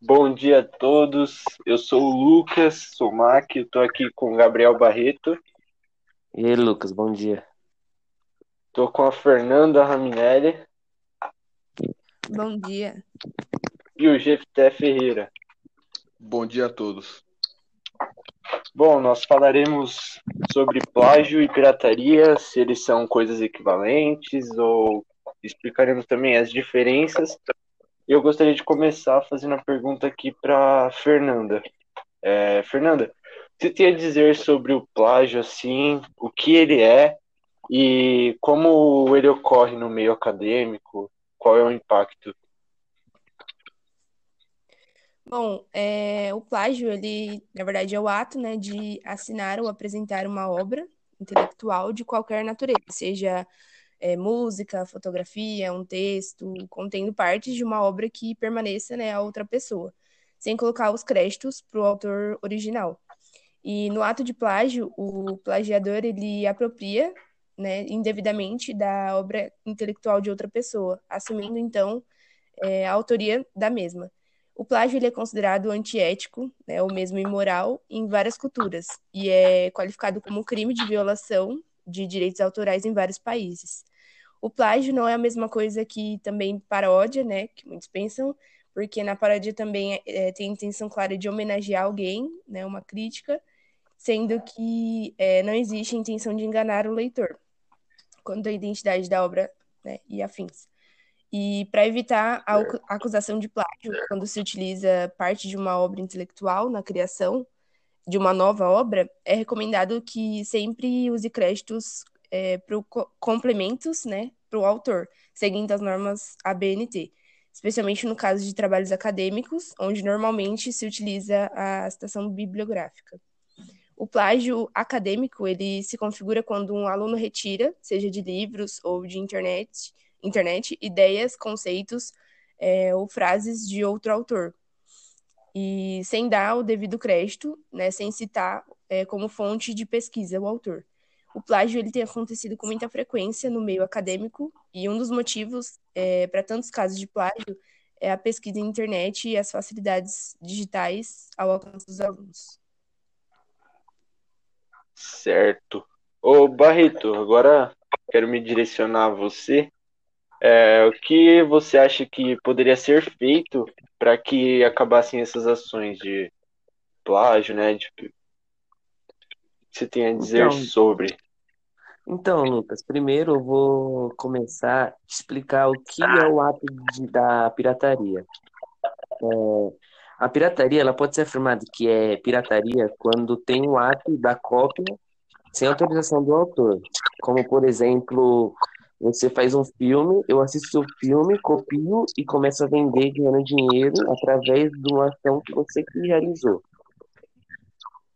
Bom dia a todos. Eu sou o Lucas Somac, estou aqui com o Gabriel Barreto. E aí, Lucas, bom dia. Estou com a Fernanda Raminelli. Bom dia. E o Jefté Ferreira. Bom dia a todos. Bom, nós falaremos sobre plágio e pirataria, se eles são coisas equivalentes, ou explicaremos também as diferenças eu gostaria de começar fazendo a pergunta aqui para Fernanda. É, Fernanda, você tem a dizer sobre o plágio, assim, o que ele é e como ele ocorre no meio acadêmico? Qual é o impacto? Bom, é, o plágio, ele, na verdade, é o ato né, de assinar ou apresentar uma obra intelectual de qualquer natureza, seja é, música, fotografia, um texto, contendo partes de uma obra que permaneça né, a outra pessoa, sem colocar os créditos para o autor original. E no ato de plágio, o plagiador ele apropria né, indevidamente da obra intelectual de outra pessoa, assumindo então é, a autoria da mesma. O plágio ele é considerado antiético, né, ou mesmo imoral, em várias culturas, e é qualificado como crime de violação de direitos autorais em vários países. O plágio não é a mesma coisa que também paródia, né? Que muitos pensam, porque na paródia também é, tem a intenção clara de homenagear alguém, né? Uma crítica, sendo que é, não existe a intenção de enganar o leitor quanto à identidade da obra né, e afins. E para evitar a acusação de plágio, quando se utiliza parte de uma obra intelectual na criação de uma nova obra, é recomendado que sempre use créditos é, para complementos né, para o autor, seguindo as normas ABNT, especialmente no caso de trabalhos acadêmicos, onde normalmente se utiliza a citação bibliográfica. O plágio acadêmico ele se configura quando um aluno retira, seja de livros ou de internet, internet ideias, conceitos é, ou frases de outro autor, e sem dar o devido crédito, né, sem citar é, como fonte de pesquisa o autor. O plágio ele tem acontecido com muita frequência no meio acadêmico e um dos motivos é, para tantos casos de plágio é a pesquisa na internet e as facilidades digitais ao alcance dos alunos. Certo. Ô Barreto, agora quero me direcionar a você. É, o que você acha que poderia ser feito para que acabassem essas ações de plágio, né? De você tem a dizer então, sobre? Então, Lucas, primeiro eu vou começar a explicar o que é o ato de, da pirataria. É, a pirataria ela pode ser afirmada que é pirataria quando tem o ato da cópia sem autorização do autor. Como, por exemplo, você faz um filme, eu assisto o filme, copio e começo a vender ganhando dinheiro através de uma ação que você que realizou.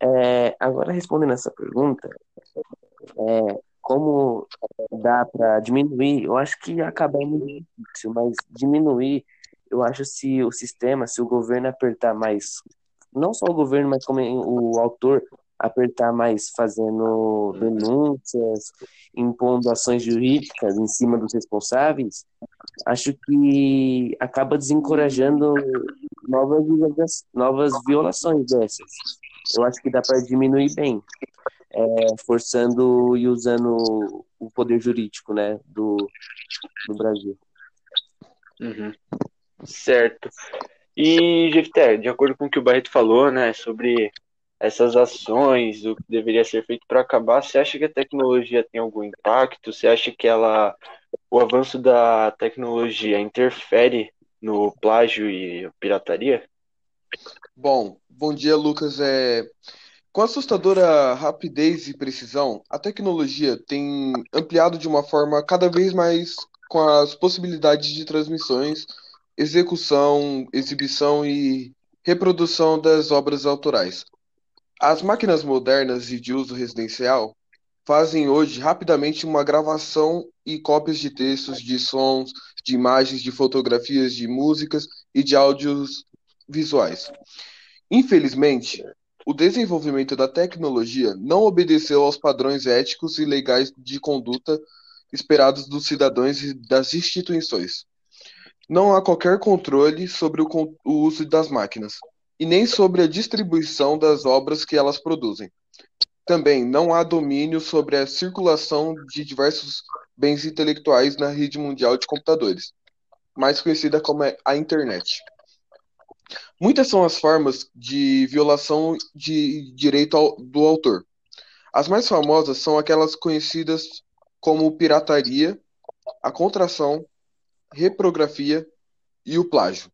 É, agora, respondendo essa pergunta, é, como dá para diminuir, eu acho que acabar é muito difícil, mas diminuir, eu acho se o sistema, se o governo apertar mais, não só o governo, mas como o autor apertar mais fazendo denúncias, impondo ações jurídicas em cima dos responsáveis, acho que acaba desencorajando novas, novas violações dessas. Eu acho que dá para diminuir bem, é, forçando e usando o poder jurídico né, do, do Brasil. Uhum. Certo. E, Jefter, de acordo com o que o Barreto falou, né, sobre essas ações, o que deveria ser feito para acabar, você acha que a tecnologia tem algum impacto? Você acha que ela, o avanço da tecnologia interfere no plágio e pirataria? Bom, bom dia, Lucas. É... Com assustadora rapidez e precisão, a tecnologia tem ampliado de uma forma cada vez mais com as possibilidades de transmissões, execução, exibição e reprodução das obras autorais. As máquinas modernas e de uso residencial fazem hoje rapidamente uma gravação e cópias de textos, de sons, de imagens, de fotografias, de músicas e de áudios visuais. Infelizmente, o desenvolvimento da tecnologia não obedeceu aos padrões éticos e legais de conduta esperados dos cidadãos e das instituições. Não há qualquer controle sobre o, o uso das máquinas, e nem sobre a distribuição das obras que elas produzem. Também não há domínio sobre a circulação de diversos bens intelectuais na rede mundial de computadores, mais conhecida como a internet. Muitas são as formas de violação de direito do autor. As mais famosas são aquelas conhecidas como pirataria, a contração, reprografia e o plágio,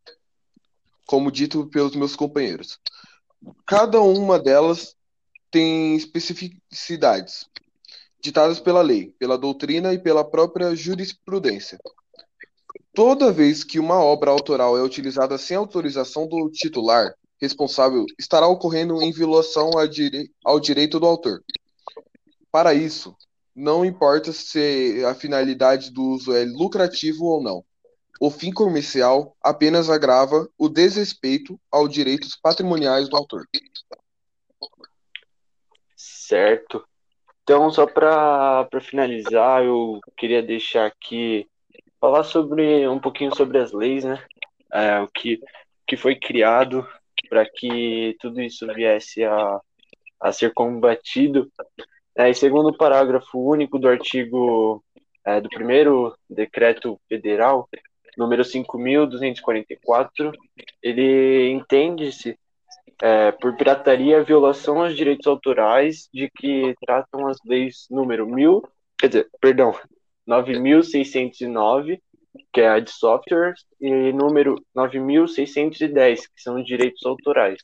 como dito pelos meus companheiros. Cada uma delas tem especificidades ditadas pela lei, pela doutrina e pela própria jurisprudência. Toda vez que uma obra autoral é utilizada sem autorização do titular responsável, estará ocorrendo em violação ao direito do autor. Para isso, não importa se a finalidade do uso é lucrativo ou não. O fim comercial apenas agrava o desrespeito aos direitos patrimoniais do autor. Certo. Então, só para finalizar, eu queria deixar aqui falar sobre um pouquinho sobre as leis, né? É, o que, que foi criado para que tudo isso viesse a, a ser combatido. É, e segundo o parágrafo único do artigo é, do primeiro decreto federal, número 5.244, ele entende-se é, por pirataria violação aos direitos autorais de que tratam as leis número 1000, quer dizer, perdão, 9.609, que é a de softwares, e número 9.610, que são os direitos autorais.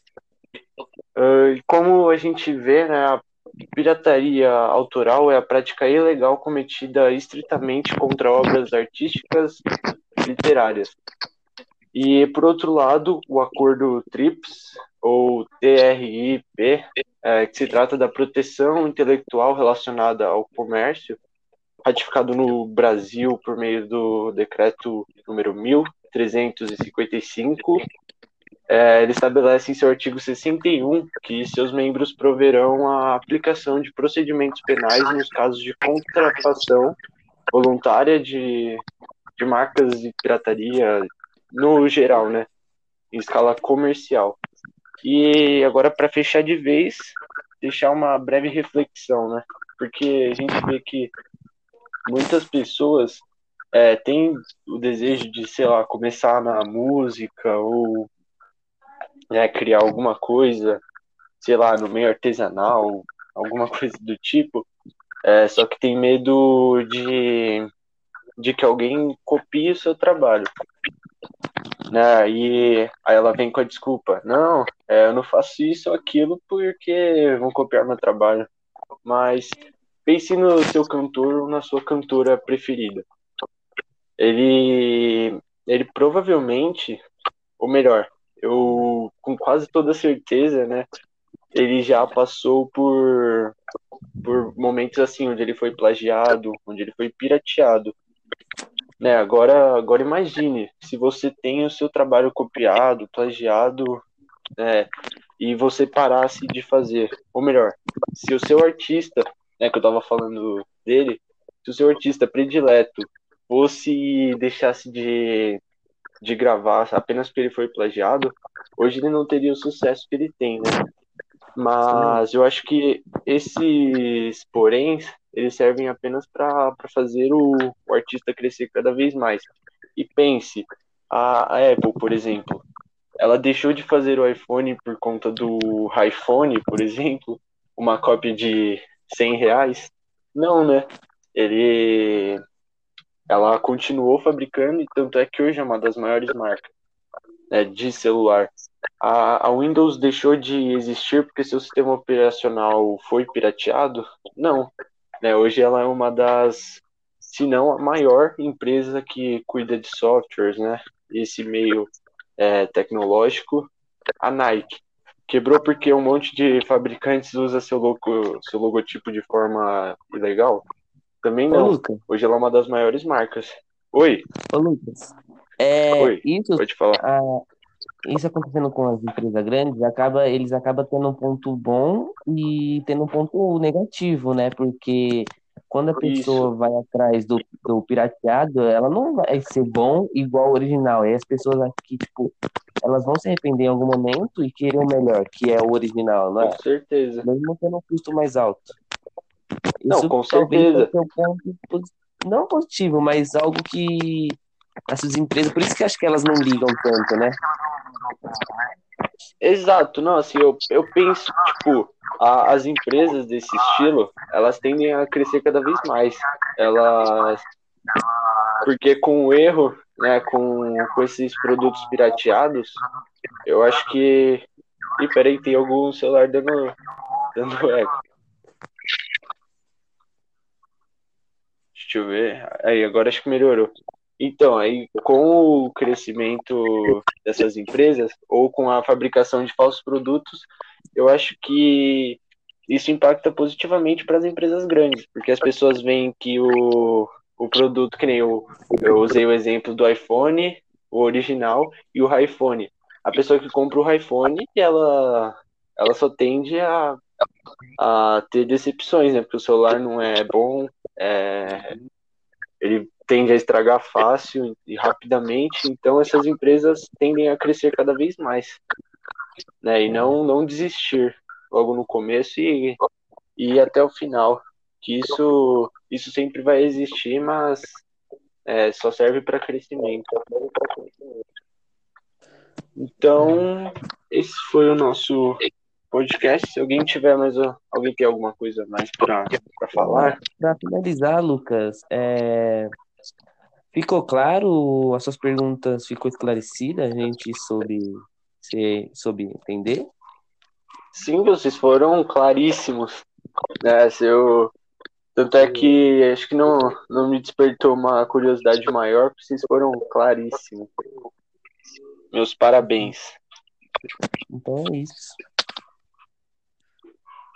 Uh, como a gente vê, né, a pirataria autoral é a prática ilegal cometida estritamente contra obras artísticas literárias. E, por outro lado, o acordo TRIPS, ou TRIP, é, que se trata da proteção intelectual relacionada ao comércio, ratificado no Brasil por meio do decreto número 1355, é, ele estabelece em seu artigo 61 que seus membros proverão a aplicação de procedimentos penais nos casos de contrafação voluntária de, de marcas de pirataria no geral, né, em escala comercial. E agora, para fechar de vez, deixar uma breve reflexão, né, porque a gente vê que muitas pessoas é, têm o desejo de, sei lá, começar na música ou né, criar alguma coisa, sei lá, no meio artesanal, alguma coisa do tipo, é, só que tem medo de, de que alguém copie o seu trabalho. Né? E aí ela vem com a desculpa, não, é, eu não faço isso ou aquilo porque vão copiar meu trabalho. Mas pense no seu cantor ou na sua cantora preferida. Ele, ele provavelmente, ou melhor, eu com quase toda certeza, né, ele já passou por por momentos assim onde ele foi plagiado, onde ele foi pirateado. Né, agora, agora imagine se você tem o seu trabalho copiado, plagiado, né, e você parasse de fazer, ou melhor, se o seu artista né, que eu tava falando dele, se o seu artista predileto fosse deixasse de, de gravar apenas porque ele foi plagiado, hoje ele não teria o sucesso que ele tem, né? Mas eu acho que esses poréns, eles servem apenas para fazer o, o artista crescer cada vez mais. E pense, a, a Apple, por exemplo, ela deixou de fazer o iPhone por conta do iPhone, por exemplo, uma cópia de 100 reais. Não, né? Ele. Ela continuou fabricando, e tanto é que hoje é uma das maiores marcas né, de celular. A, a Windows deixou de existir porque seu sistema operacional foi pirateado? Não. Né, hoje ela é uma das, se não a maior empresa que cuida de softwares, né? Esse meio é, tecnológico, a Nike. Quebrou porque um monte de fabricantes usa seu, logo, seu logotipo de forma ilegal? Também não. Ô, Hoje ela é uma das maiores marcas. Oi. Ô, Lucas. É, Oi. Isso, Pode falar. Isso acontecendo com as empresas grandes, acaba, eles acabam tendo um ponto bom e tendo um ponto negativo, né? Porque Quando a pessoa Isso. vai atrás do, do pirateado, ela não vai ser bom igual o original. E as pessoas aqui, tipo, elas vão se arrepender em algum momento e querer o melhor, que é o original, não é? Com certeza. Mesmo tendo um custo mais alto. Não, Isso com certeza. ser um ponto não positivo, mas algo que essas empresas, por isso que acho que elas não ligam tanto, né? Exato, não, assim, eu, eu penso, tipo, a- as empresas desse estilo, elas tendem a crescer cada vez mais. Elas. Porque com o erro, né, com, com esses produtos pirateados, eu acho que. Ih, peraí, tem algum celular dando, dando eco. Deixa eu ver. Aí, agora acho que melhorou. Então, aí, com o crescimento dessas empresas, ou com a fabricação de falsos produtos, eu acho que isso impacta positivamente para as empresas grandes, porque as pessoas veem que o, o produto, que nem eu, eu usei o exemplo do iPhone, o original, e o iPhone. A pessoa que compra o iPhone, ela, ela só tende a, a ter decepções, né? Porque o celular não é bom, é, ele tende a estragar fácil e rapidamente, então essas empresas tendem a crescer cada vez mais, né? E não, não desistir logo no começo e, e até o final. Que isso, isso sempre vai existir, mas é, só serve para crescimento. Então, esse foi o nosso podcast. Se alguém tiver mais alguém tem alguma coisa mais para falar? Para finalizar, Lucas, é, ficou claro? As suas perguntas ficou esclarecida? A gente soube, se, soube entender? Sim, vocês foram claríssimos. Né? Se eu... Tanto é que acho que não, não me despertou uma curiosidade maior, porque vocês foram claríssimos. Meus parabéns. Então é isso.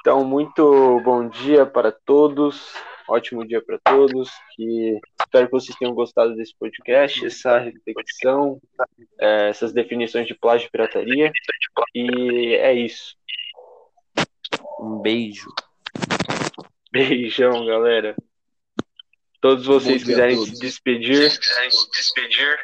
Então, muito bom dia para todos. Ótimo dia para todos. Que espero que vocês tenham gostado desse podcast, essa reflexão, é, essas definições de plágio e pirataria. E é isso. Um beijo. Beijão, galera. Todos vocês quiserem todos. se despedir. quiserem se despedir.